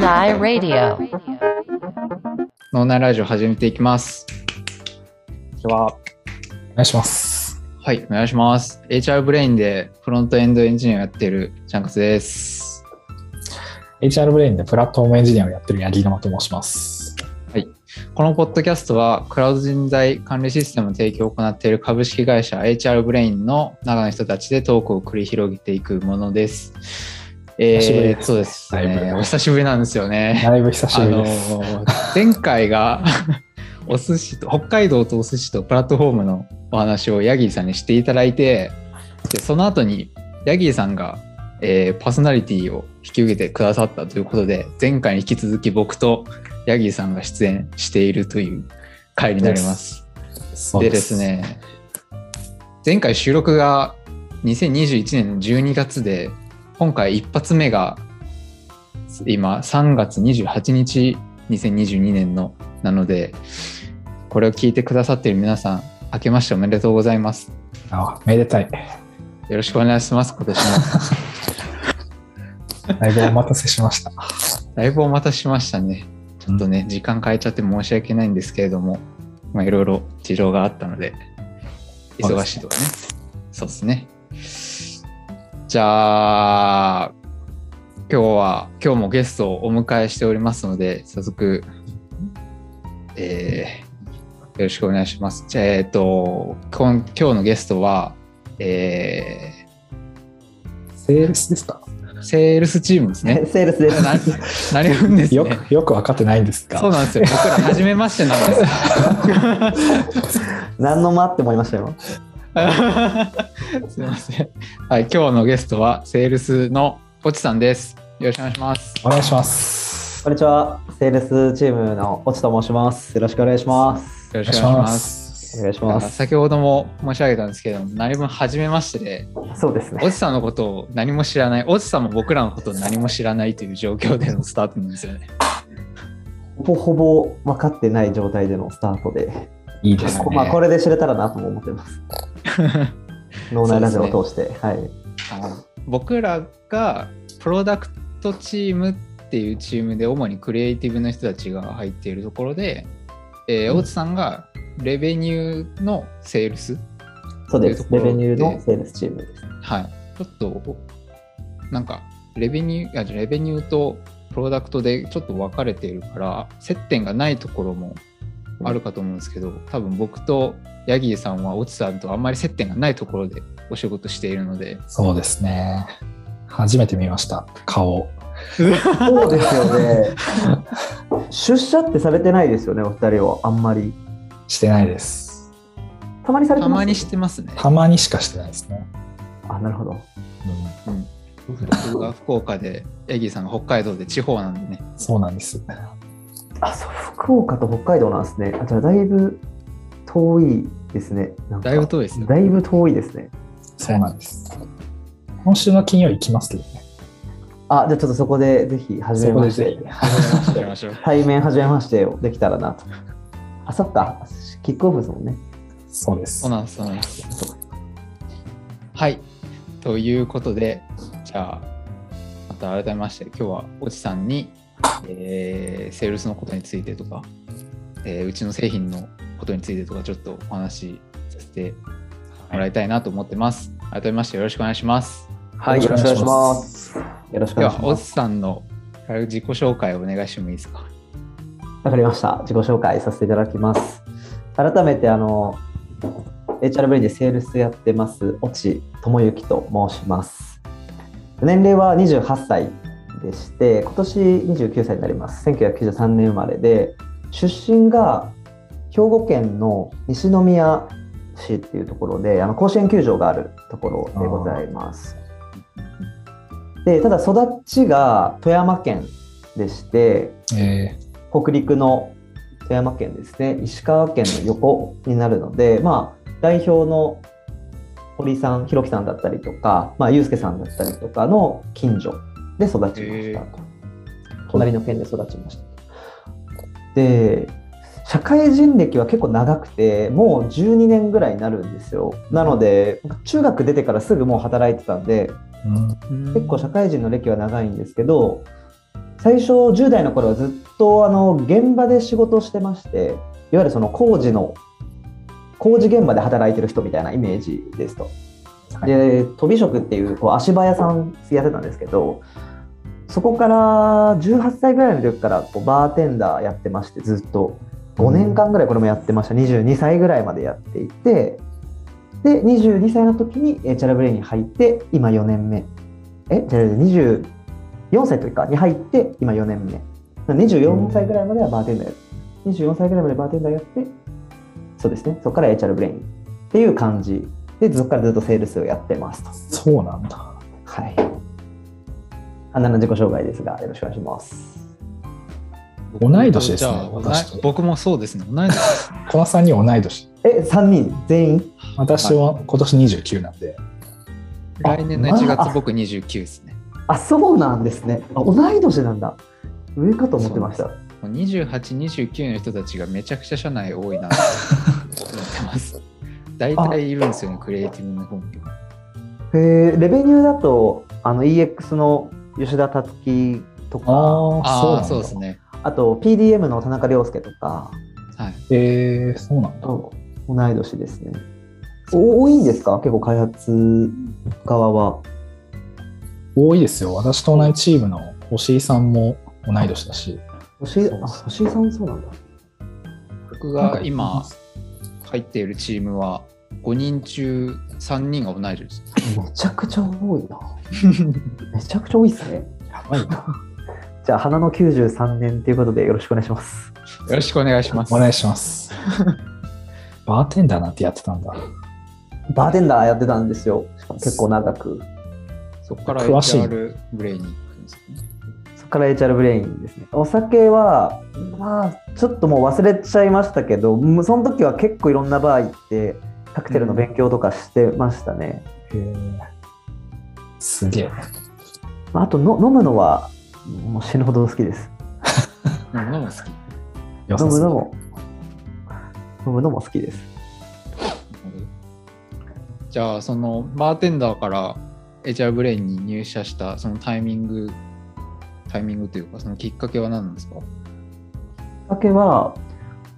内 Radio 脳内ラジオ始めていきます。こんにちは。お願いします。はい、お願いします。HR ブレインでフロントエンドエンジニアをやってるチャンカツです。HR ブレインでプラットフォームエンジニアをやってる八木沼と申します。このポッドキャストはクラウド人材管理システムの提供を行っている株式会社 HR ブレインの中の人たちでトークを繰り広げていくものです。えー、そうですね。ぶお久しぶりなんですよね。だいぶ久しぶりです。あのー前回が お寿司と北海道とお寿司とプラットフォームのお話をヤギーさんにしていただいてでその後にヤギーさんが、えーパーソナリティを引き受けてくださったということで前回に引き続き僕とヤギーさんが出演しているという回になります。でです。ね前回収録が2021年の12月で今回一発目が今3月28日2022年のなのでこれを聞いてくださっている皆さん明けましておめでとうございます。あ、めでたい。よろしくお願いします今年も。だいぶお待たせしました。だいぶお待たせしましたね。ちょっとね時間変えちゃって申し訳ないんですけれどもまあいろいろ事情があったので忙しいとかね。そうですねじゃあ今日は今日もゲストをお迎えしておりますので早速えーよろしくお願いしますじゃあえっ、と今今日のゲストはえセールスですか？ーセールスチームですね セールスです。な何分ですねよく、よく分かってないんですが。そうなんですよ。僕ら初めましてなんです。何の間って思いましたよ。すみません。はい、今日のゲストはセールスのポチさんです。よろしくお願いします。お願いします。こんにちは。セールスチームの越智と申します。よろしくお願いします。よろしくお願いします。す。お願いします。先ほども申し上げたんですけど、何分初めましてで、そうですねお。じさんのことを何も知らない、おじさんも僕らのことを何も知らないという状況でのスタートなんですよね。ほぼほぼ分かってない状態でのスタートで、いいですね。こまあこれで知れたらなとも思ってます。脳内ラジオを通して、はい。僕らがプロダクトチームっていうチームで主にクリエイティブの人たちが入っているところで、えーうん大津さんがレベニューのセールス、そうです。レベニューのセールスチームです。はい、ちょっとなんかレベニューあじゃあレベニューとプロダクトでちょっと分かれているから接点がないところもあるかと思うんですけど多分僕とヤギーさんはオチさんとあんまり接点がないところでお仕事しているのでそうですね。初めて見ました。顔。そうですよね。出社ってされてないですよね、お二人は。あんまり。してないです。たまにされてます？たまにしてますね。たまにしかしてないですね。あ、なるほど。うん、僕が福岡で、ヤギーさんが北海道で地方なんでね。そうなんです。あ、そう、福岡と北海道なんですね。あ、じゃあだいぶ遠いですね。だいぶ遠いですよ。だいぶ遠いですね。そうなんです。今週の金曜行きますけどね。あ、じゃあちょっとそこでぜひ、初めまして。対面初めましてをできたらなと。あ、そっか。キックオフですもんね。そうです。そうなんです、そうなんです。はい。ということで、じゃあ、また改めまして、今日はおじさんに、えーセールスのことについてとか、えーうちの製品のことについてとか、ちょっとお話しさせてもらいたいなと思ってます。改めましてよろしくお願いします。はい、よろしくお願いします。よろしくお願いします。さんの自己紹介をお願いしてもいいですか？わかりました。自己紹介させていただきます。改めて、あの、HR ブレインでセールスやってます、越智智之と申します。年齢は28歳でして、今年29歳になります。1993年生まれで、出身が兵庫県の西宮市っていうところで、あの甲子園球場があるところでございます。で、ただ育ちが富山県でして、え北陸の富山県ですね、石川県の横になるので、まあ、代表の堀さん、弘樹さんだったりとか、まあ、祐介さんだったりとかの近所で育ちましたと。隣の県で育ちましたと。で、社会人歴は結構長くて、もう12年ぐらいになるんですよ。なので、中学出てからすぐもう働いてたんで、ーうん結構社会人の歴は長いんですけど、最初10代の頃はずっとあの現場で仕事をしてましていわゆるその工事の工事現場で働いてる人みたいなイメージですと。で飛び職っていうこう足場屋さんやってたんですけどそこから18歳ぐらいの時からこうバーテンダーやってましてずっと。5年間ぐらいこれもやってました。22歳ぐらいまでやっていてで22歳の時にえチャラブレイに入って今4年目。えじゃあ24歳の時かに入って今4年目。24歳ぐらいまではバーテンダーやって24歳ぐらいまでバーテンダーやってそうですね。そこから HR ブレインっていう感じでそこからずっとセールスをやってますとそうなんだ。はいあんなの自己紹介ですがよろしくお願いします同い年ですねじゃあ、私僕もそうですね。同い年。この3人同い年。え3人？全員？私は今年29なんで、来年の1月、僕29ですね。あそうなんですねあ同い年なんだ上かと思ってましたもう28、29の人たちがめちゃくちゃ社内多いなと思ってます。大体いるんですよね、クリエイティブの本業。へえレベニューだとあの EX の吉田達樹とかあそうですね。あと PDM の田中亮介とかはい。えー、そうなんだ。と同い年ですね。お多いんですか？結構開発側は。多いですよ。私と同じチームの星井さんも同い年だし。星井そうあ星井さんそうなんだ。僕なんかが今入っているチームは5人中3人が同い年です。めちゃくちゃ多いな。めちゃくちゃ多いですね。やばいな。じゃあ、花の93年ということでよろしくお願いします。よろしくお願いします。お願いします。バーテンダーなんてやってたんだ。バーテンダーやってたんですよ。結構長く。そこから詳しい HR ブレイに行くんですよね。から HR ブレインですね。お酒は、まあ、ちょっともう忘れちゃいましたけど、その時は結構いろんなバー行って、カクテルの勉強とかしてましたね。へーすげえ。まああとの飲むのは、もう死ぬほど好きです。うん飲むの好き。飲むのも、飲むのも好きです。じゃあ、そのバーテンダーから HR ブレインに入社したそのタイミング、タイミングというか、そのきっかけは何なんですか？きっかけは、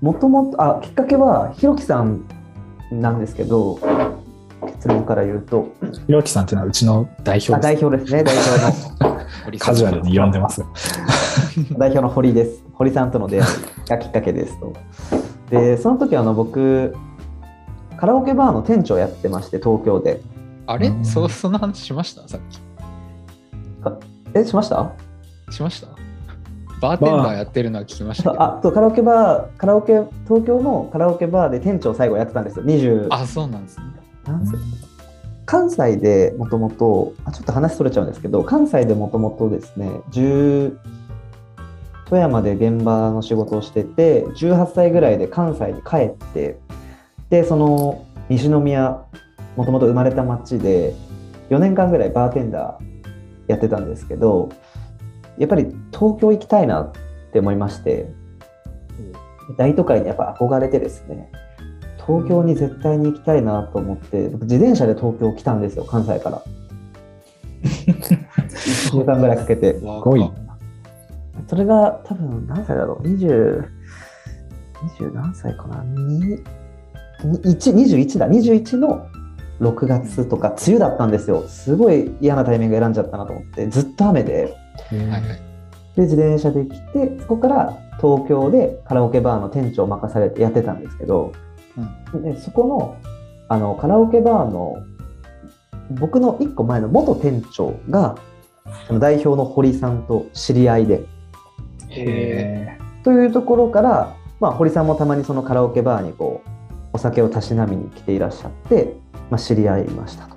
もともと、あ、きっかけは、ひろきさんなんですけど、結論から言うと、ひろきさんっていうのはうちの代表です。表ですね、代表の。カジュアルに呼んでます。代表の堀です。堀さんとの出会いがきっかけですと。で、その時あの僕、カラオケバーの店長やってまして、東京で。あれ？うんそその話しました？さっき。え、しました？しました？バーテンダーやってるのは聞きました。あそうカラオケバー、カラオケ、東京のカラオケバーで店長最後やってたんですよ。20あ、そうなんですね。関西でもともと、あちょっと話それちゃうんですけど、関西でもともとですね、10富山で現場の仕事をしてて、18歳ぐらいで関西に帰って、で、その西宮、もともと生まれた町で、4年間ぐらいバーテンダーやってたんですけど、やっぱり東京行きたいなって思いまして、大都会にやっぱ憧れてですね、東京に絶対に行きたいなと思って、僕自転車で東京来たんですよ、関西から。1週間ぐらいかけて。すごいそれが多分何歳だろう ?20、20何歳かな ?2、1 21だ。21の6月とか、梅雨だったんですよ。すごい嫌なタイミング選んじゃったなと思って、ずっと雨で。で、自転車で来て、そこから東京でカラオケバーの店長を任されてやってたんですけど、でそこのあのカラオケバーの僕の1個前の元店長がその代表の堀さんと知り合いでへというところから、まあ、堀さんもたまにそのカラオケバーにこうお酒をたしなみに来ていらっしゃって、まあ、知り合いましたと。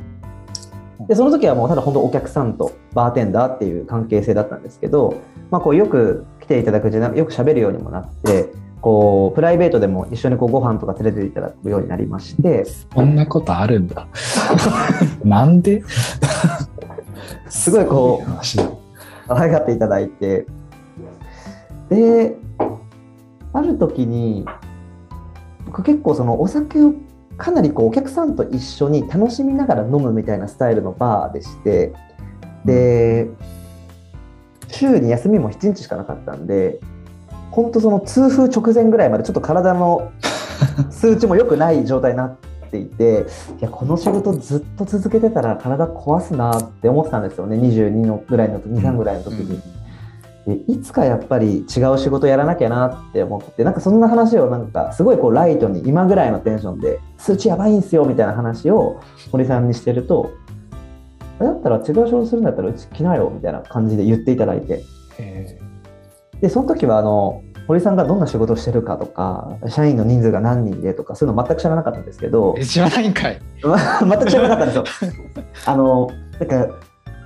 でその時はもうただ本当お客さんとバーテンダーっていう関係性だったんですけど、まあ、こうよく来ていただくうちによく喋るようにもなってこうプライベートでも一緒にこうご飯とか連れていただくようになりましてこんなことあるんだ。なんで？すごいこう。可愛がっていただいてである時に僕結構そのお酒をかなりこうお客さんと一緒に楽しみながら飲むみたいなスタイルのバーでしてで週に休みも7日しかなかったんで、本当その痛風直前ぐらいまでちょっと体の 数値も良くない状態になっていて、いや、この仕事ずっと続けてたら体壊すなって思ってたんですよね、22のぐらいの時、2、3ぐらいの時に。でいつかやっぱり違う仕事やらなきゃなって思ってなんかそんな話をなんかすごいこうライトに今ぐらいのテンションで数値やばいんすよみたいな話を堀さんにしてるとだったら違う仕事するんだったらうち来なよみたいな感じで言っていただいてえでその時はあの堀さんがどんな仕事をしてるかとか社員の人数が何人でとかそういうの全く知らなかったんですけどえ知らないんかい。全く知らなかったんですよ。あのなんか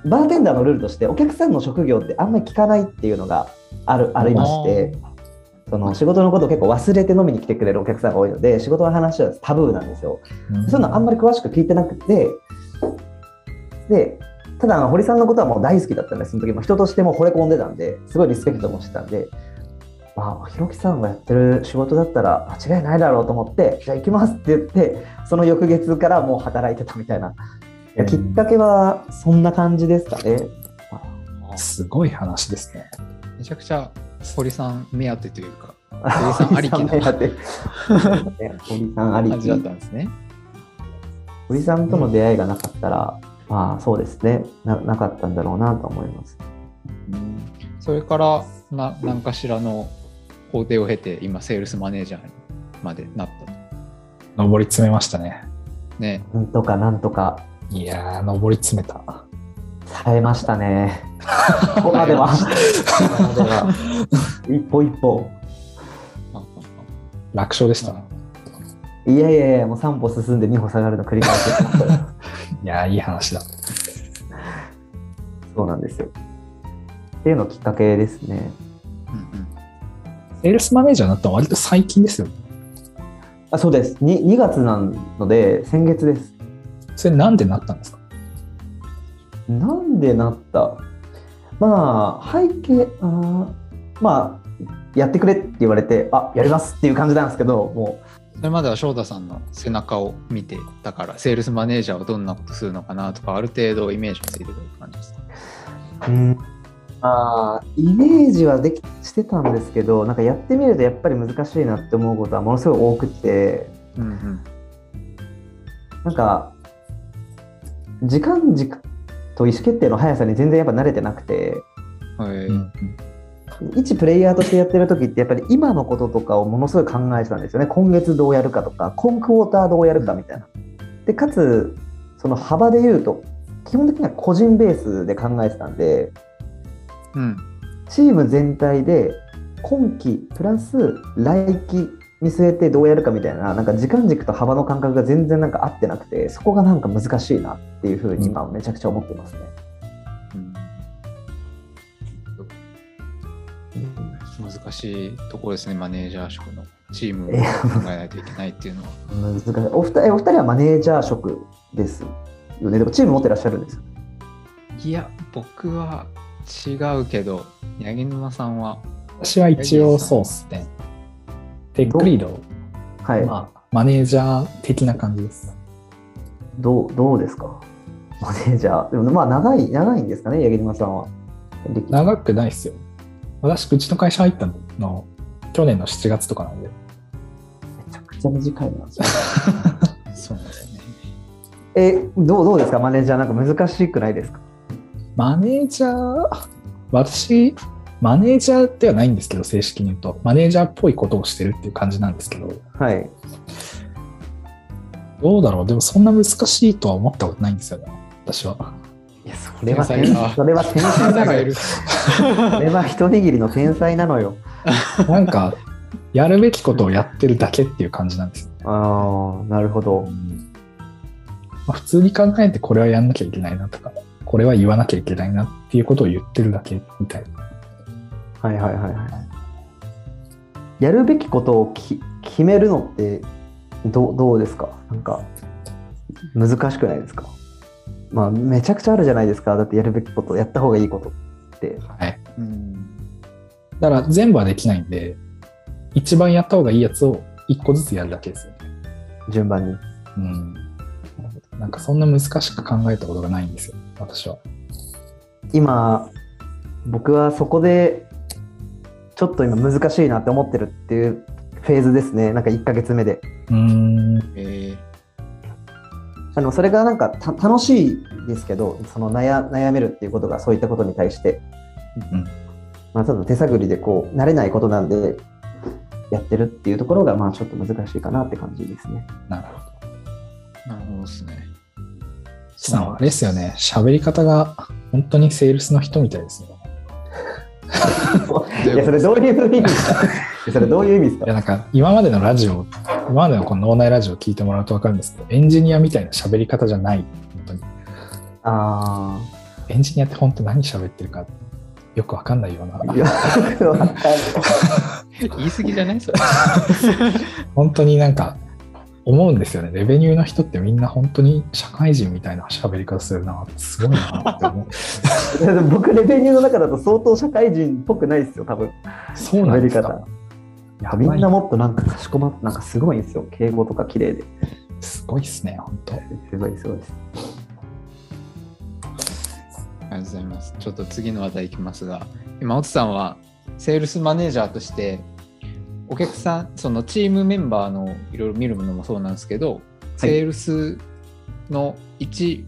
バーテンダーのルールとしてお客さんの職業ってあんまり聞かないっていうのがあるありましてその仕事のことを結構忘れて飲みに来てくれるお客さんが多いので仕事の話はタブーなんですよ。ーそういうのあんまり詳しく聞いてなくてでただあの堀さんのことはもう大好きだったんでその時も人としても惚れ込んでたんですごいリスペクトもしてたんで。まあ、ひろきさんがやってる仕事だったら間違いないだろうと思って、じゃあ行きますって言って、その翌月からもう働いてたみたいなえーきっかけはそんな感じですかね。すごい話ですね。めちゃくちゃ堀さん目当てというか、堀さんありきな堀さん目当て ね堀さんありき感じだったんですね。堀さんとの出会いがなかったら、まあそうですねな、なかったんだろうなと思います。うんそれからな何かしらの工程を経て、今、セールスマネージャーにまでなったと。上り詰めましたね。ね、なんとかなんとかいやー、上り詰めた。耐えましたね。ここまでは。ここまでは一歩一歩。あ楽勝でした。あいやいやいや、もう3歩進んで2歩下がるの繰り返し いやー、いい話だ。そうなんですよ。っていうのきっかけですね。うんうんセールスマネージャーになったのは割と最近ですよね。あそうです2。2月なので、先月です。それなんでなったんですか？なんでなった？まあ、背景、あーまあ、やってくれって言われて、あやりますっていう感じなんですけど、もそれまでは翔太さんの背中を見てたから、セールスマネージャーはどんなことするのかなとか、ある程度イメージついてる感じですか？う、うん、あーイメージはできしてたんですけど、なんかやってみるとやっぱり難しいなって思うことはものすごい多くて、うんうん。なんか、時間軸と意思決定の速さに全然やっぱ慣れてなくて、えーうん。一プレイヤーとしてやってる時ってやっぱり今のこととかをものすごい考えてたんですよね。今月どうやるかとか今クォーターどうやるかみたいな。でかつその幅で言うと基本的には個人ベースで考えてたんでうん。チーム全体で今期プラス来期見据えてどうやるかみたいななんか時間軸と幅の感覚が全然なんか合ってなくてそこがなんか難しいなっていうふうに今めちゃくちゃ思ってますね。うん難しいところですね、マネージャー職のチームを考えないといけないっていうのは。難しいお二人お二人はマネージャー職ですよね？でもチーム持ってらっしゃるんですよいや、僕は違うけど、八木沼さんは、私は一応そうっすね。テックリード、はい、まあ、マネージャー的な感じです。どうどうですか？マネージャー。でもまあ長い長いんですかね？八木島さんは。歴長くないっすよ。私、うちの会社入ったの、去年の7月とかなんで。めちゃくちゃ短いな。そうなんですね。えどうどうですか？マネージャーなんか難しくないですか？マネージャー、私、マネージャーではないんですけど、正式に言うと、マネージャーっぽいことをしてるっていう感じなんですけど、はい。どうだろう、でもそんな難しいとは思ったことないんですよね、私は。いやそれは天才。だそれは天才なのよ。それは一握りの天才なのよ。なんか、やるべきことをやってるだけっていう感じなんですよ。ああなるほど。まあ、普通に考えてこれはやんなきゃいけないなとか、これは言わなきゃいけないなっていうことを言ってるだけみたいな。はいはいはいはいやるべきことをき決めるのってどうどうですか？なんか難しくないですか？まあめちゃくちゃあるじゃないですかだってやるべきことやった方がいいことってはい。うんだから全部はできないんで、一番やった方がいいやつを一個ずつやるだけですよね。順番にうん。なんかそんな難しく考えたことがないんですよ、私は。今僕はそこでちょっと今難しいなって思ってるっていうフェーズですねなんか1ヶ月目でうーん。えーあのそれがなんかた楽しいですけどその悩悩めるっていうことがそういったことに対して、うんまあ、ただ手探りでこう慣れないことなんでやってるっていうところがまあちょっと難しいかなって感じですね。なるほど。なるほどですね。さんはあれですよね。喋り方が本当にセールスの人みたいですよね。いやそれどういう意味ですか？それどういう意味ですか？いやなんか今までのラジオ、今までのこの脳内ラジオを聞いてもらうと分かるんですけど、エンジニアみたいな喋り方じゃない。本当に。あエンジニアって本当何喋ってるかよく分かんないような 言い過ぎじゃない？それ。本当になんか思うんですよね。レベニューの人ってみんな本当に社会人みたいな喋り方するな。すごいなって思う。僕レベニューの中だと相当社会人っぽくないですよ多分そうなんです喋りか。やみんなももっとなんかかしこまってなんかすごいんですよ敬語とか綺麗ですごいですね、本当。すごいすごいですありがとうございます。ちょっと次の話題いきますが、今、奥さんはセールスマネージャーとして、お客さん、そのチームメンバーのいろいろ見るものもそうなんですけど、セールスの一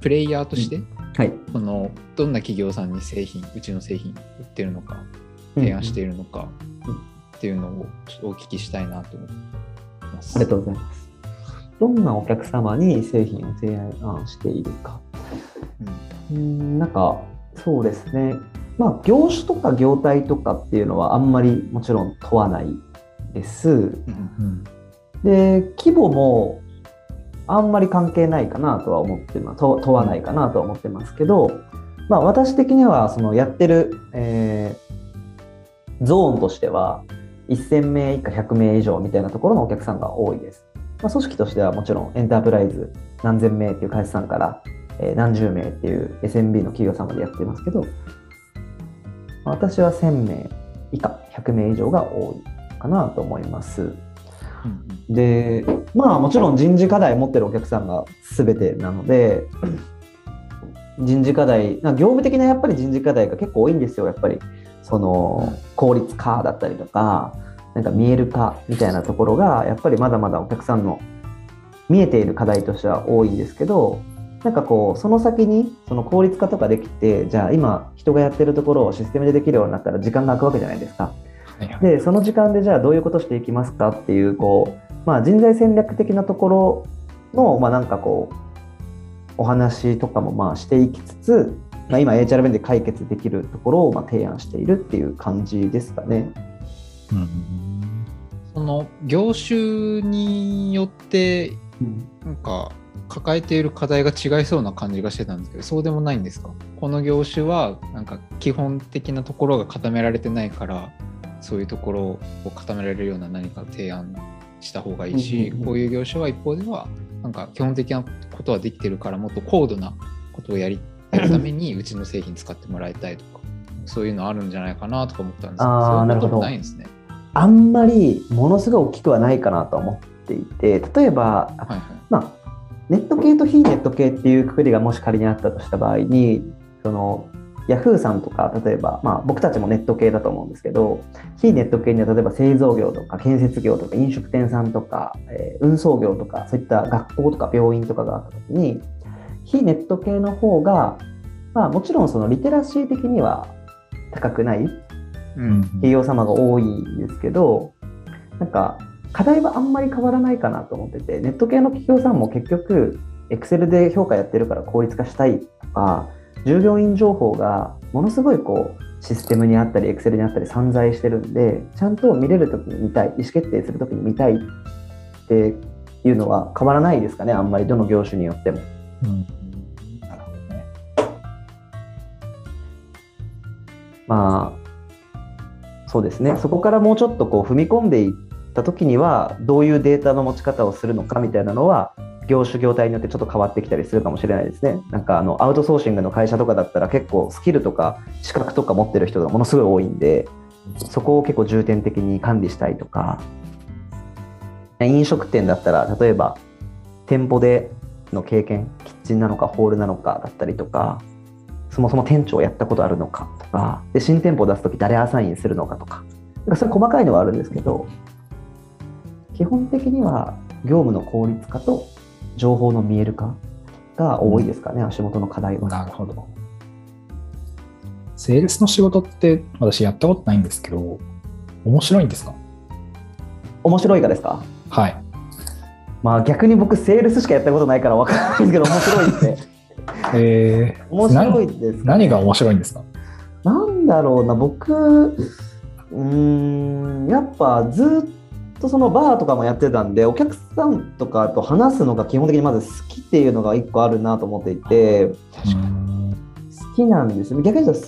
プレイヤーとして、はいそのどんな企業さんに製品、うちの製品売ってるのか、提案しているのかうんっていうのをちょっとお聞きしたいなと思います。ありがとうございます。どんなお客様に製品を提案しているか。うんうーん、なんか、そうですね。まあ、業種とか業態とかっていうのはあんまりもちろん問わないです。うんうん。で、規模もあんまり関係ないかなとは思ってます。問問わないかなとは思ってますけど、まあ、私的にはそのやってる、えーゾーンとしては1000名以下100名以上みたいなところのお客さんが多いです。まあ、組織としてはもちろんエンタープライズ何千名っていう会社さんから、えー何十名っていう SMB の企業さんまでやってますけど、まあ私は1000名以下100名以上が多いかなと思います。でまあもちろん人事課題持ってるお客さんが全てなので人事課題な業務的なやっぱり人事課題が結構多いんですよやっぱりその効率化だったりとかなんか見える化みたいなところがやっぱりまだまだお客さんの見えている課題としては多いんですけどなんかこうその先にその効率化とかできてじゃあ今人がやってるところをシステムでできるようになったら時間が空くわけじゃないですか。でその時間でじゃあどういうことしていきますかっていうこう、まあ、人材戦略的なところの、まあ、なんかこうお話とかもまあしていきつつ、まあ、今 HR 弁で解決できるところをまあ提案しているっていう感じですかね。うんその業種によってなんか抱えている課題が違いそうな感じがしてたんですけどそうでもないんですか？この業種はなんか基本的なところが固められてないからそういうところを固められるような何か提案した方がいいし、こういう業種は一方ではなんか基本的なことはできてるからもっと高度なことをやりやるためにうちの製品使ってもらいたいとかそういうのあるんじゃないかなとか思ったんですけど。そういうこともないんですね。あんまりものすごい大きくはないかなと思っていて例えばはいはい。まあ、ネット系と非ネット系っていうくくりがもし仮にあったとした場合にそのヤフーさんとか例えば、まあ、僕たちもネット系だと思うんですけど非ネット系には例えば製造業とか建設業とか飲食店さんとか、えー運送業とかそういった学校とか病院とかがあった時に非ネット系の方が、まあ、もちろんそのリテラシー的には高くないうん。企業様が多いんですけどなんか課題はあんまり変わらないかなと思っててネット系の企業さんも結局 Excel で評価やってるから効率化したいとか従業員情報がものすごいこうシステムにあったり Excel にあったり散在してるんでちゃんと見れるときに見たい意思決定するときに見たいっていうのは変わらないですかねあんまりどの業種によっても。うんなるほどね。まあ、そうですね、そこからもうちょっとこう踏み込んでいったときには、どういうデータの持ち方をするのかみたいなのは、業種、業態によってちょっと変わってきたりするかもしれないですね。なんかあのアウトソーシングの会社とかだったら、結構スキルとか資格とか持ってる人がものすごい多いんで、そこを結構重点的に管理したいとか、飲食店だったら、例えば店舗での経験、キッチンなのかホールなのかだったりとか、そもそも店長やったことあるのかとかで新店舗を出す時誰アサインするのかとかなんかそういう細かいのはあるんですけど基本的には業務の効率化と情報の見える化が多いですかね、足元の課題は。なるほど。セールスの仕事って私やったことないんですけど、面白いんですか？面白いかですか？はい。まあ逆に僕セールスしかやったことないから分からないですけど面白いですね。えー、面白いです、ね、何が面白いんですか？なんだろうな僕うーんやっぱずっとそのバーとかもやってたんでお客さんとかと話すのが基本的にまず好きっていうのが一個あるなと思っていて確かに。好きなんですよ。逆に言うと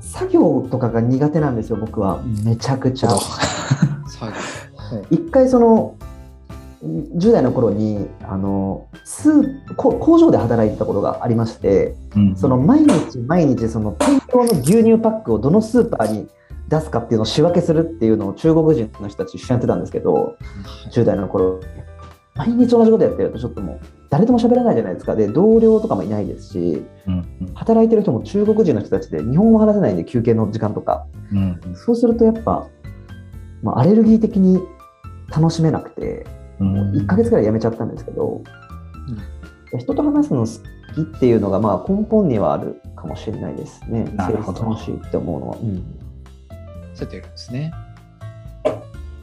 作業とかが苦手なんですよ僕は。めちゃくちゃ。一回その10代の頃にあのスーこ工場で働いてたことがありましてうん。その毎日毎日その大量の牛乳パックをどのスーパーに出すかっていうのを仕分けするっていうのを中国人の人たち一緒にやってたんですけど10代の頃毎日同じことやってるとちょっともう誰とも喋らないじゃないですか。で同僚とかもいないですしうんうん。働いてる人も中国人の人たちで日本語話せないんで休憩の時間とか。うんそうするとやっぱ、まあ、アレルギー的に楽しめなくてうんもう1ヶ月ぐらい辞めちゃったんですけど、人と話すの好きっていうのがまあ根本にはあるかもしれないですね。楽しいって思うのは。うんそうやってやるんですね。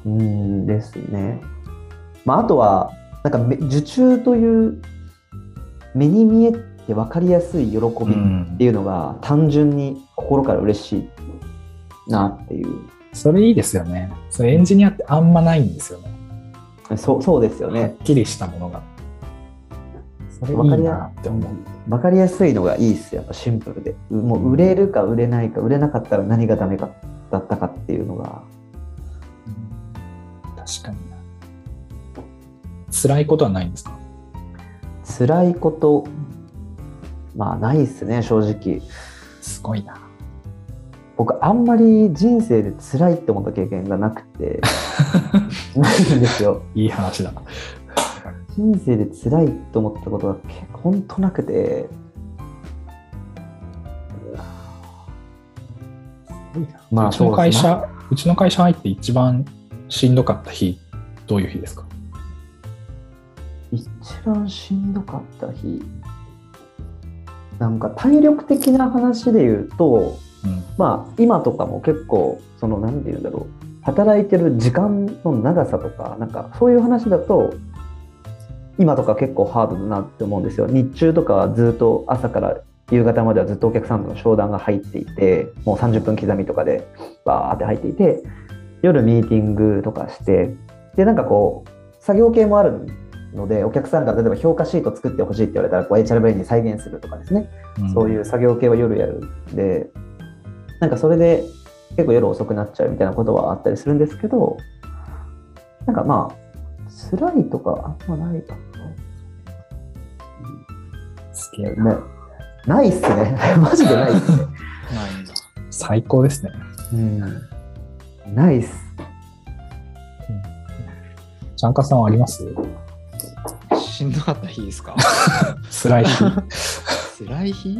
うんですね。まあ、あとは、なんかめ受注という目に見えて分かりやすい喜びっていうのが単純に心から嬉しいなっていう。それいいですよね。それエンジニアってあんまないんですよね。そうそうですよはねっ。きりしたものが。それいいなって思う。分かりやすいのがいいですやっぱシンプルで。もう売れるか売れないか、売れなかったら何がダメかだったかっていうのが。確かにな。辛いことはないんですか？辛いこと、まあないっすね、正直。すごいな。僕、あんまり人生で辛いって思った経験がなくて、ないんですよ。いい話だ。人生で辛いと思ったことが結構本当なくて、まあうちの会社、うちの会社入って一番しんどかった日、どういう日ですか？一番しんどかった日、なんか体力的な話で言うと、うん。まあ今とかも結構その何て言うんだろう。働いてる時間の長さとかなんかそういう話だと今とか結構ハードだなって思うんですよ。日中とかはずっと朝から夕方まではずっとお客さんとの商談が入っていてもう30分刻みとかでバーって入っていて夜ミーティングとかしてでなんかこう作業系もあるのでお客さんが例えば評価シート作ってほしいって言われたらこう HR ブレインに再現するとかですね。そういう作業系は夜やるんで、なんかそれで結構夜遅くなっちゃうみたいなことはあったりするんですけど、なんかまあ、辛いとかあんまないかすげえな。ね、ないっすね。マジでないっすね。ないんだ。最高ですね。うん。ないっす。ちゃんかさんはあります？しんどかった日ですか？辛い日。辛い日？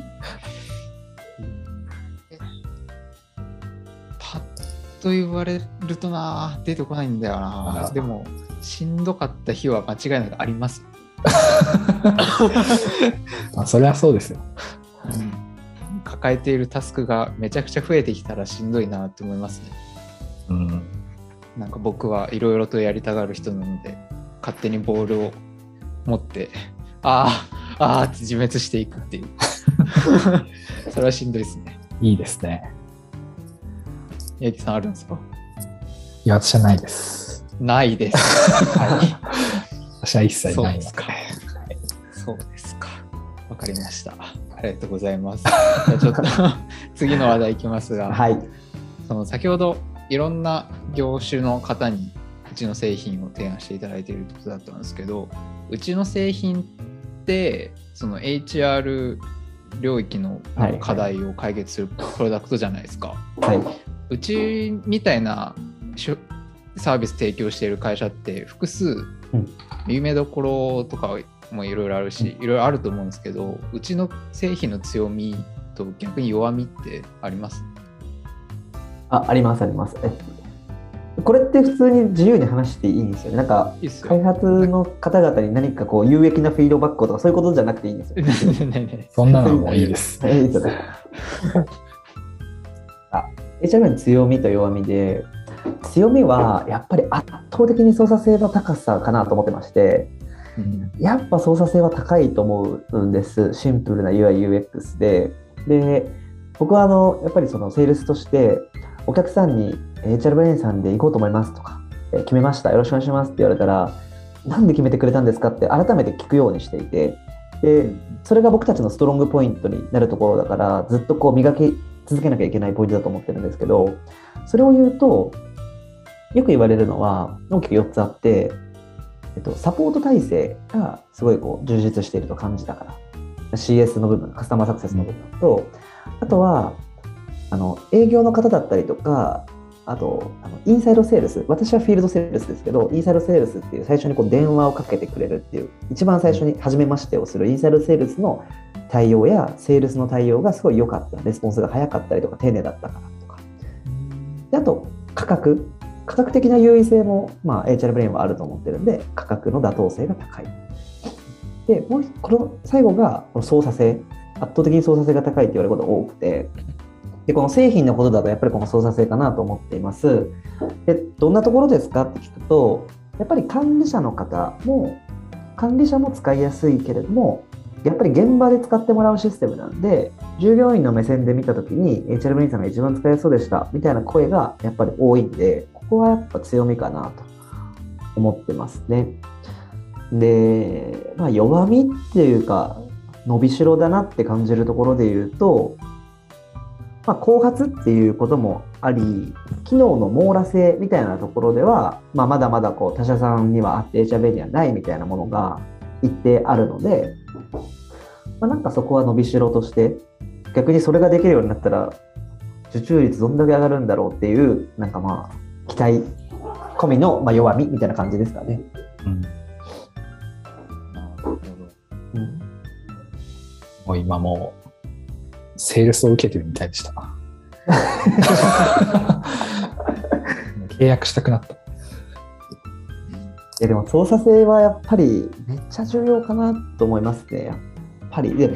パッと言われるとな出てこないんだよあならでもしんどかった日は間違いなくあります、あそれはそうですよ。抱えているタスクがめちゃくちゃ増えてきたらしんどいなって思いますねうん。なんか僕はいろいろとやりたがる人なので勝手にボールを持ってああああって自滅していくっていう それはしんどいですねいいですね。八木さんあるんですか？いや、私はないです。ないです。は私は一い。切ないのそうですか。そうですか。わかりました。ありがとうございます。じゃあちょっと 次の話題いきますが、はい。その先ほどいろんな業種の方にうちの製品を提案していただいているってことだったんですけど、うちの製品ってその HR 領域の課題を解決するプロダクトじゃないですか。はい。うちみたいなサービス提供している会社って複数うん有名どころとかもいろいろあるしいろいろあると思うんですけどうちの製品の強みと逆に弱みってあります？あ、あります、あります。えこれって普通に自由に話していいんですよね？なんか。開発の方々に何かこう有益なフィードバックとかそういうことじゃなくていいんですよ。ないないそんなのもいいです。いいですよね。あ、HRM の強みと弱みで、強みはやっぱり圧倒的に操作性の高さかなと思ってまして、うんやっぱ操作性は高いと思うんです。シンプルな UI、UX で。で、僕はあの、やっぱりそのセールスとして、お客さんに HR ブレインさんで行こうと思いますとか、え決めました、よろしくお願いしますって言われたら、なんで決めてくれたんですかって改めて聞くようにしていて、で、それが僕たちのストロングポイントになるところだから、ずっとこう磨き続けなきゃいけないポイントだと思ってるんですけど、それを言うと、よく言われるのは大きく4つあって、えっと、サポート体制がすごいこう充実していると感じたから、CS の部分、カスタマーサクセスの部分と、あとは、あの営業の方だったりとか、あとあのインサイドセールス、私はフィールドセールスですけど、インサイドセールスっていう最初にこう電話をかけてくれるっていう、一番最初に初めましてをするインサイドセールスの対応やセールスの対応がすごい良かった、レスポンスが早かったりとか、丁寧だったからとか。であと、価格。価格的な優位性も、まあ、HR ブレインはあると思ってるんで、価格の妥当性が高い。で、もうこの最後がこの操作性。圧倒的に操作性が高いって言われることが多くて、で、この製品のことだとやっぱりこの操作性かなと思っています。で、どんなところですかって聞くと、やっぱり管理者の方も、管理者も使いやすいけれども、やっぱり現場で使ってもらうシステムなんで、従業員の目線で見たときに、HR ブレインさんが一番使いやすそうでしたみたいな声がやっぱり多いんで、ここはやっぱ強みかなと思ってますね。で、まあ、弱みっていうか、伸びしろだなって感じるところで言うと、まあ、後発っていうこともあり、機能の網羅性みたいなところでは、まあ、まだまだこう他社さんにはあって HRB にはないみたいなものが一定あるので、まあ、なんかそこは伸びしろとして、逆にそれができるようになったら、受注率どんだけ上がるんだろうっていう、なんかまあ、期待込みの、まあ、弱みみたいな感じですかね。うん、なるほどうんもう今もう、セールスを受けてるみたいでした。契約したくなった。いやでも操作性はやっぱりめっちゃ重要かなと思いますね。やっぱり。で、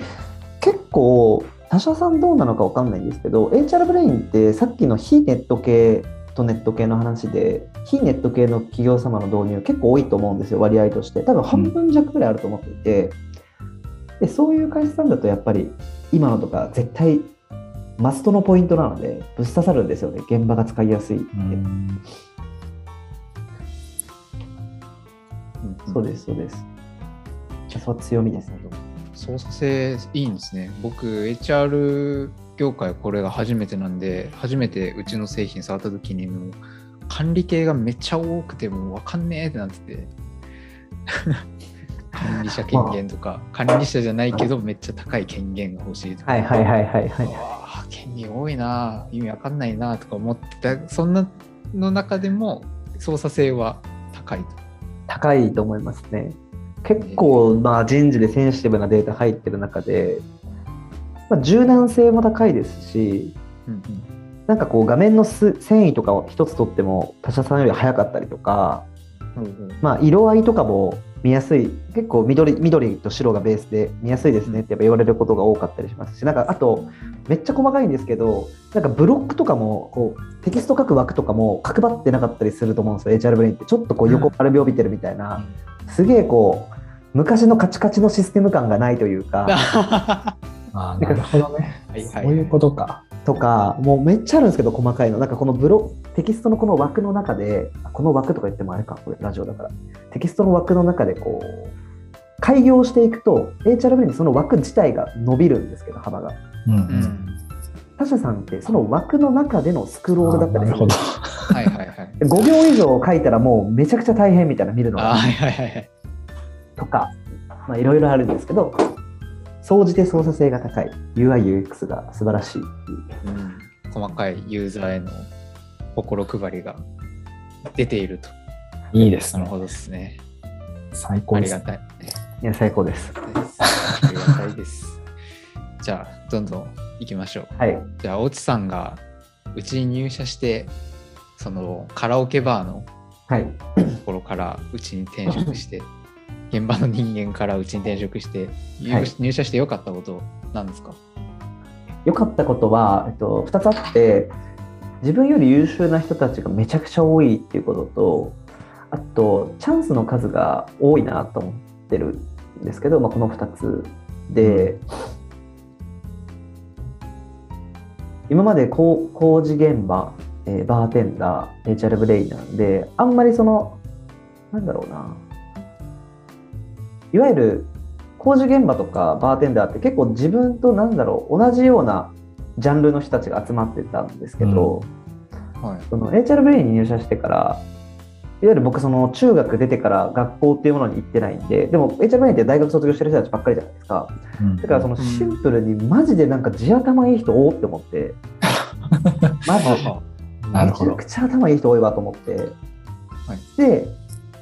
結構他社さんどうなのかわかんないんですけど、HR ブレインってさっきの非ネット系とネット系の話で、非ネット系の企業様の導入結構多いと思うんですよ、割合として。多分半分弱ぐらいあると思っていて、でそういう会社さんだとやっぱり今のとか絶対マストのポイントなので、ぶっ刺さるんですよね、現場が使いやすいって。うんうんそうです、そうです。それは強みですね。操作性いいんですね。僕、HR 業界これが初めてなんで、初めてうちの製品触った時にもう管理系がめっちゃ多くてもうわかんねえってなってて。管理者権限とか、管理者じゃないけどめっちゃ高い権限が欲しいとか。はいはいはいはいはい。うわあ権限多いな意味わかんないなとか思ってたそんなの中でも操作性は高いと。高いと思いますね。結構、まあ、人事でセンシティブなデータ入ってる中で、まあ、柔軟性も高いですし、うんなんかこう画面のす繊維とかを一つとっても他社さんより早かったりとか、うんうん。まあ、色合いとかも見やすい結構緑緑と白がベースで見やすいですねってやっぱ言われることが多かったりしますしなんかあとめっちゃ細かいんですけどなんかブロックとかもこうテキスト書く枠とかも角張ってなかったりすると思うんですよ HR ブレインって。ちょっとこう横丸みを帯びてるみたいな、すげえこう昔のカチカチのシステム感がないというか ああ、なるほどね。はいはいそういうことか。とかもうめっちゃあるんですけど細かいのなんかこのブロテキストのこの枠の中であこの枠とか言ってもあれかこれラジオだからテキストの枠の中でこう開業していくと HR ブレインその枠自体が伸びるんですけど幅がうんううんん他社さんってその枠の中でのスクロールだったりなるほど。はいはいはい。5秒以上書いたらもうめちゃくちゃ大変みたいな見るのがはいはいはい。とかまあいろいろあるんですけど総じて操作性が高い UIUX が素晴らしいううん、細かいユーザーへの心配りが出ていると。いいですね。なるほどですね。最高ですね。ありがたい。いや最高ですありがたいです。じゃあ、どんどん行きましょう。はい。じゃあ、越智さんがうちに入社して、そのカラオケバーのはい。ところからうちに転職して、現場の人間からうちに転職して、入はい。入社してよかったことなんですか？良かったことは、えっと、2つあって自分より優秀な人たちがめちゃくちゃ多いっていうこととあとチャンスの数が多いなと思ってるんですけど、まあ、この2つで、今まで工工事現場、えーバーテンダー HR ブレイなんであんまりそのなんだろうないわゆる工事現場とかバーテンダーって結構自分となんだろう同じようなジャンルの人たちが集まってたんですけど、はい。その HR ブレインに入社してからいわゆる僕その中学出てから学校っていうものに行ってないんででも HR ブレインって大学卒業してる人たちばっかりじゃないですか。うん。だからそのシンプルにマジでなんか地頭いい人多って思って マジで。めちゃくちゃ頭いい人多いわと思って、で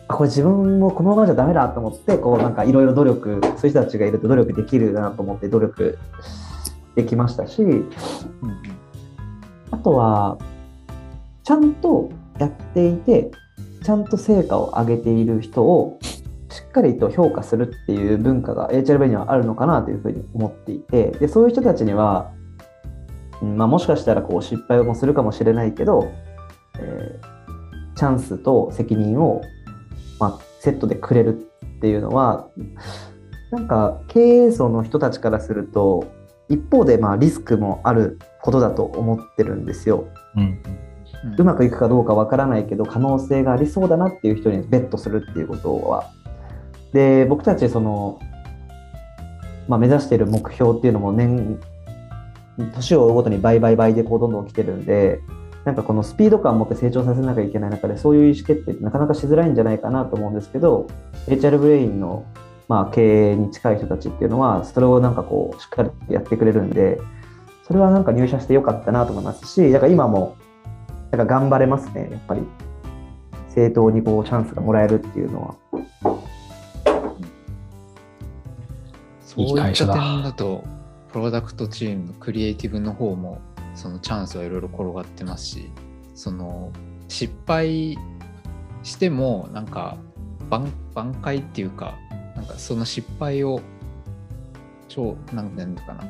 あこれ自分もこのままじゃダメだと思ってこうなんかいろいろ努力そういう人たちがいると努力できるなと思って努力できましたしうんあとはちゃんとやっていてちゃんと成果を上げている人をしっかりと評価するっていう文化が HRB にはあるのかなというふうに思っていてでそういう人たちには、まあ、もしかしたらこう失敗もするかもしれないけど、えーチャンスと責任を、まあ、セットでくれるっていうのはなんか経営層の人たちからすると一方でまあリスクもあることだと思ってるんですよ。うんうんうまくいくかどうかわからないけど可能性がありそうだなっていう人にベットするっていうことは。で僕たちその、まあ、目指している目標っていうのも年年を追うごとに倍倍倍でこうどんどん来てるんでなんかこのスピード感を持って成長させなきゃいけない中でそういう意思決定ってなかなかしづらいんじゃないかなと思うんですけど HR ブレインのまあ経営に近い人たちっていうのはそれをなんかこうしっかりやってくれるんでそれはなんか入社してよかったなと思いますしだから今もなんか頑張れますねやっぱり。正当にこうチャンスがもらえるっていうのは。そういった会社だ。点だと、プロダクトチームのクリエイティブの方も、そのチャンスはいろいろ転がってますし、その失敗しても、なんか挽挽回っていうか、なんかその失敗を超、なんていうのかな、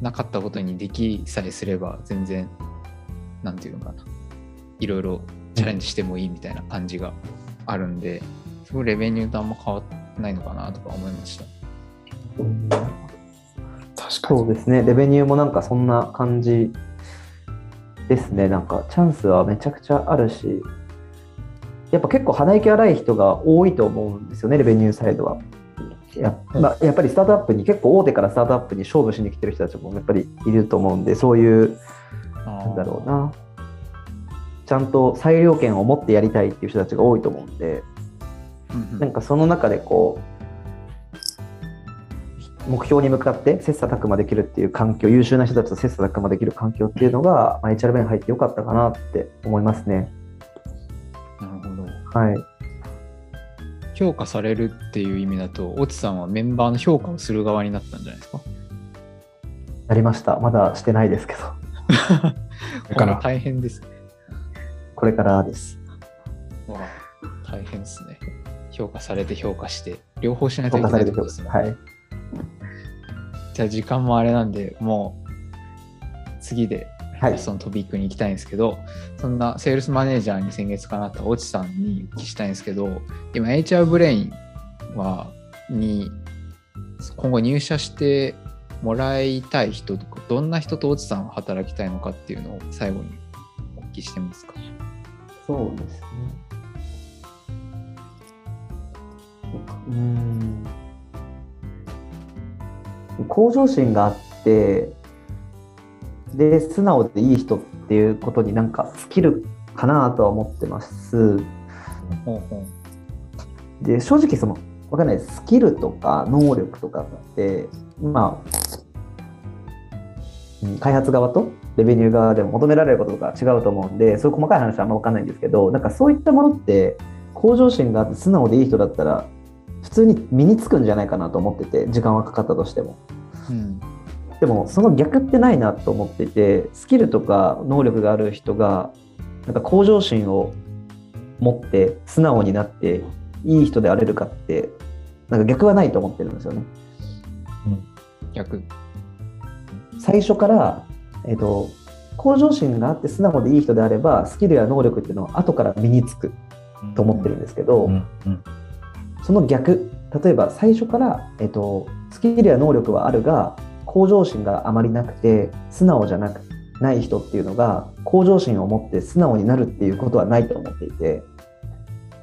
なかったことにできさえすれば、全然、なんていうのかな、いろいろチャレンジしてもいいみたいな感じがあるんで、すごいレベニューとあんま変わってないのかなとか思いました。確かに。そうですね。レベニューもなんかそんな感じですね。なんかチャンスはめちゃくちゃあるし。やっぱ結構鼻息荒い人が多いと思うんですよねレベニューサイドは。や,、まあ、やっぱりスタートアップに結構大手からスタートアップに勝負しに来てる人たちもやっぱりいると思うんでそういうなんだろうな。ちゃんと裁量権を持ってやりたいっていう人たちが多いと思うんでうんうん。なんかその中でこう目標に向かって切磋琢磨できるっていう環境優秀な人たちと切磋琢磨できる環境っていうのが、まあ、HRB に入ってよかったかなって思いますね。なるほど。はい、評価されるっていう意味だと、越智さんはメンバーの評価をする側になったんじゃないですか？やりましたまだしてないですけど だからこれ大変ですね。これからです。わあ大変ですね。評価されて評価して、両方しないとい評けないって価されてくだことですね。はい、じゃあ時間もあれなんで、もう次ではいそのトピックに行きたいんですけど、そんなセールスマネージャーに先月かなった越智さんにお聞きしたいんですけど、今 HR ブレインはに今後入社してもらいたい人とか、どんな人と越智さんは働きたいのかっていうのを最後にお聞きしてもいいですか？そうですね。うーん向上心があってで素直でいい人っていうことになんか尽きるかなとは思ってます。で正直そのわかんないスキルとか能力とかってまあ開発側とレベニュー側でも求められることとか違うと思うんでそういう細かい話はあんま分かんないんですけどなんかそういったものって向上心があって素直でいい人だったら通に身につくんじゃないかなと思ってて時間はかかったとしても。う。うん。でもその逆ってないなと思っていてスキルとか能力がある人がなんか向上心を持って素直になっていい人であれるかってなんか逆はないと思ってるんですよね。逆。最初から、えっと向上心があって素直でいい人であればスキルや能力っていうのは後から身につくと思ってるんですけど、うんうんその逆例えば最初から、えっとスキルや能力はあるが向上心があまりなくて素直じゃなくない人っていうのが向上心を持って素直になるっていうことはないと思っていて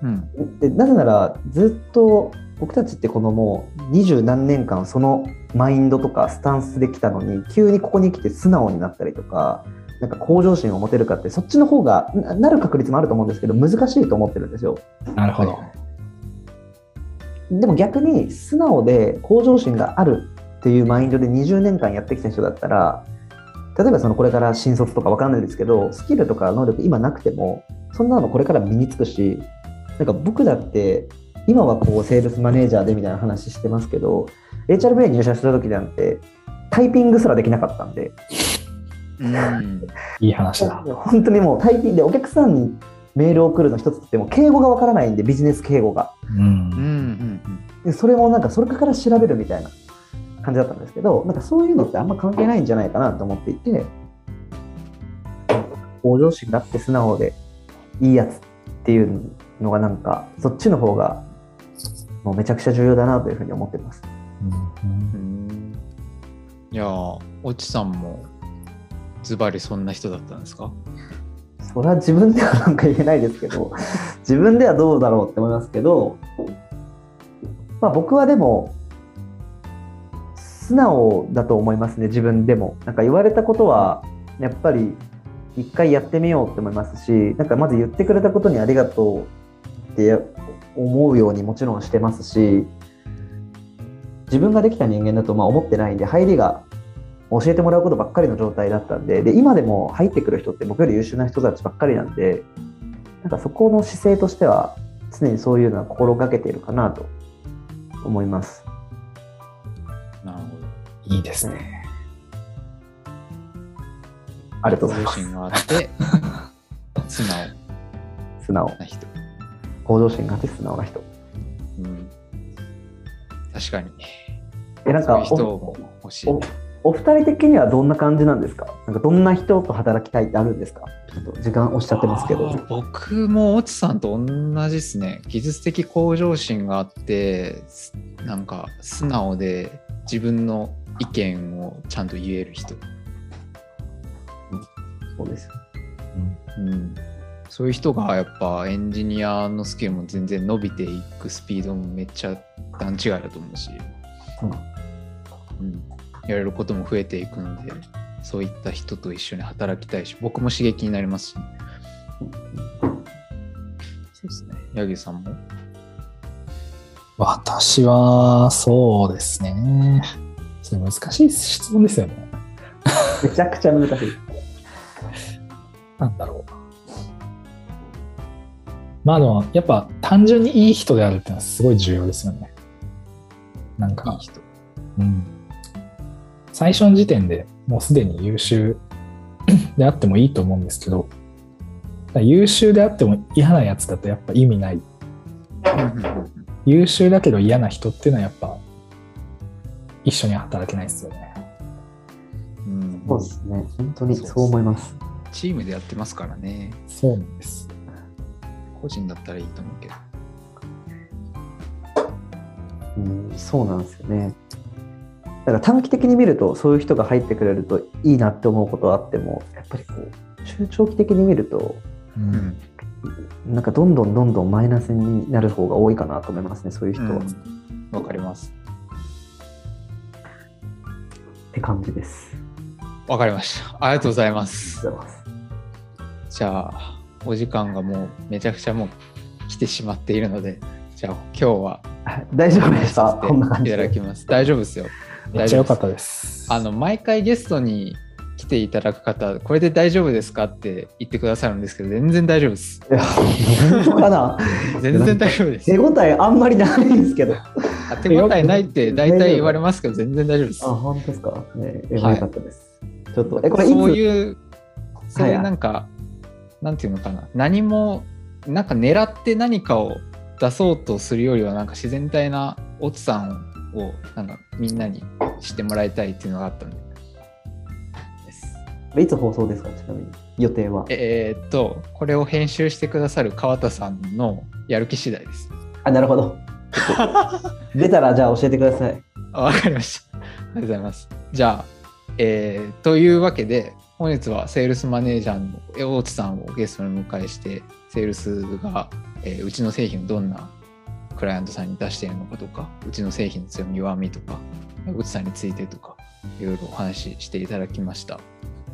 うん。でなぜならずっと僕たちってこのもう二十何年間そのマインドとかスタンスできたのに急にここに来て素直になったりとかなんか向上心を持てるかってそっちの方がななる確率もあると思うんですけど難しいと思ってるんですよ。なるほど。でも逆に素直で向上心があるっていうマインドで20年間やってきた人だったら例えばそのこれから新卒とかわかんないですけどスキルとか能力今なくてもそんなのこれから身につくしなんか僕だって今はこうセールスマネージャーでみたいな話してますけど HRV に入社した時なんてタイピングすらできなかったんでうん。いい話だ。本当にもうタイピングでお客さんにメールを送るの一つっても敬語がわからないんでビジネス敬語が。うん。でそれもなんかそれから調べるみたいな感じだったんですけどなんかそういうのってあんま関係ないんじゃないかなと思っていて向上心があって素直でいいやつっていうのがなんかそっちの方がもうめちゃくちゃ重要だなというふうに思ってます。うんうん。いやー、おちさんもズバリそんな人だったんですか？それは自分ではなんか言えないですけど自分ではどうだろうって思いますけど、まあ、僕はでも素直だと思いますね自分でも。なんか言われたことはやっぱり一回やってみようって思いますしなんかまず言ってくれたことにありがとうって思うようにもちろんしてますし自分ができた人間だとまあ思ってないんで入りが教えてもらうことばっかりの状態だったんでで今でも入ってくる人って僕より優秀な人たちばっかりなんでなんかそこの姿勢としては常にそういうのは心がけているかなと思います。なるほいいですね。ありがとうございます。心があって、素直素直。な人。向上心があって素直な人。うん。確かに。え、なんかそういう人も欲しいお。お二人的にはどんな感じなんですか？なんかどんな人と働きたいってあるんですか？ちょっと時間おっしゃってますけど。僕も越智さんと同じですね。技術的向上心があってすなんか素直で自分の意見をちゃんと言える人、そうです。うん、そういう人がやっぱエンジニアのスキルも全然伸びていくスピードもめっちゃ段違いだと思うし、うん、やれることも増えていくのでそういった人と一緒に働きたいし僕も刺激になりますし、そうですね八木さんも？私は、そうですね。それ難しい質問ですよね。めちゃくちゃ難しい。なんだろう。まあでも、やっぱ単純にいい人であるっていうのはすごい重要ですよね。なんいいか、人うん。最初の時点でもうすでに優秀 であってもいいと思うんですけど、優秀であっても嫌なやつだとやっぱ意味ない。優秀だけど嫌な人っていうのはやっぱ一緒に働けないですよね。うんそうですね。本当にそう思います。チームでやってますからねそうなんです。個人だったらいいと思うけどうん、そうなんですよね。だから短期的に見るとそういう人が入ってくれるといいなって思うことはあってもやっぱりこう中長期的に見るとううんんなんかどんどんどんどんマイナスになる方が多いかなと思いますねそういう人は、うんっわかりますて感じです。わかりましたありがとうございまあす。じゃあお時間がもうめちゃくちゃもう来てしまっているのでじゃあ今日ははい大丈夫でした。こんな感いじで。ただきます大丈夫ですよめっちゃ良かったです。あの毎回ゲストに来ていただく方これで大丈夫ですかって言ってくださるんですけど全然大丈夫ですいや本当かな？全然大丈夫です 手応えあんまりないんですけど。あ手応えないって大体言われますけど、全然大丈夫ですあ、。本当ですか？ね、え、はかったです。ちょっと、え、これいつ？そういう、そういうはいなんか、なんていうのかな、何も、なんか狙って何かを出そうとするよりは、なんか自然体なオツさんを、なんかみんなに知ってもらいたいっていうのがあったんで。いつ放送ですか、ちなみに。予定は。えーっと、これを編集してくださる川田さんのやる気次第です。あ、なるほど。出たら、じゃあ教えてください。あわかりました。ありがとうございます。じゃあ、えーというわけで、本日はセールスマネージャーの大津さんをゲストにお迎えして、セールスが、えーうちの製品をどんなクライアントさんに出しているのかとか、うちの製品の強み、弱みとか、大津さんについてとか、いろいろお話ししていただきました。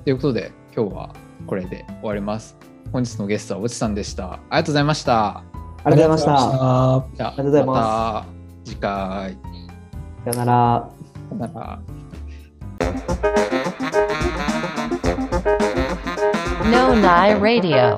ということで、今日はこれで終わります。本日のゲストは大津さんでした。ありがとうございました。ありがとうございました。た。じゃあ、ありがとうございますまた次回。さよなら。さよなら。No Nai Radio.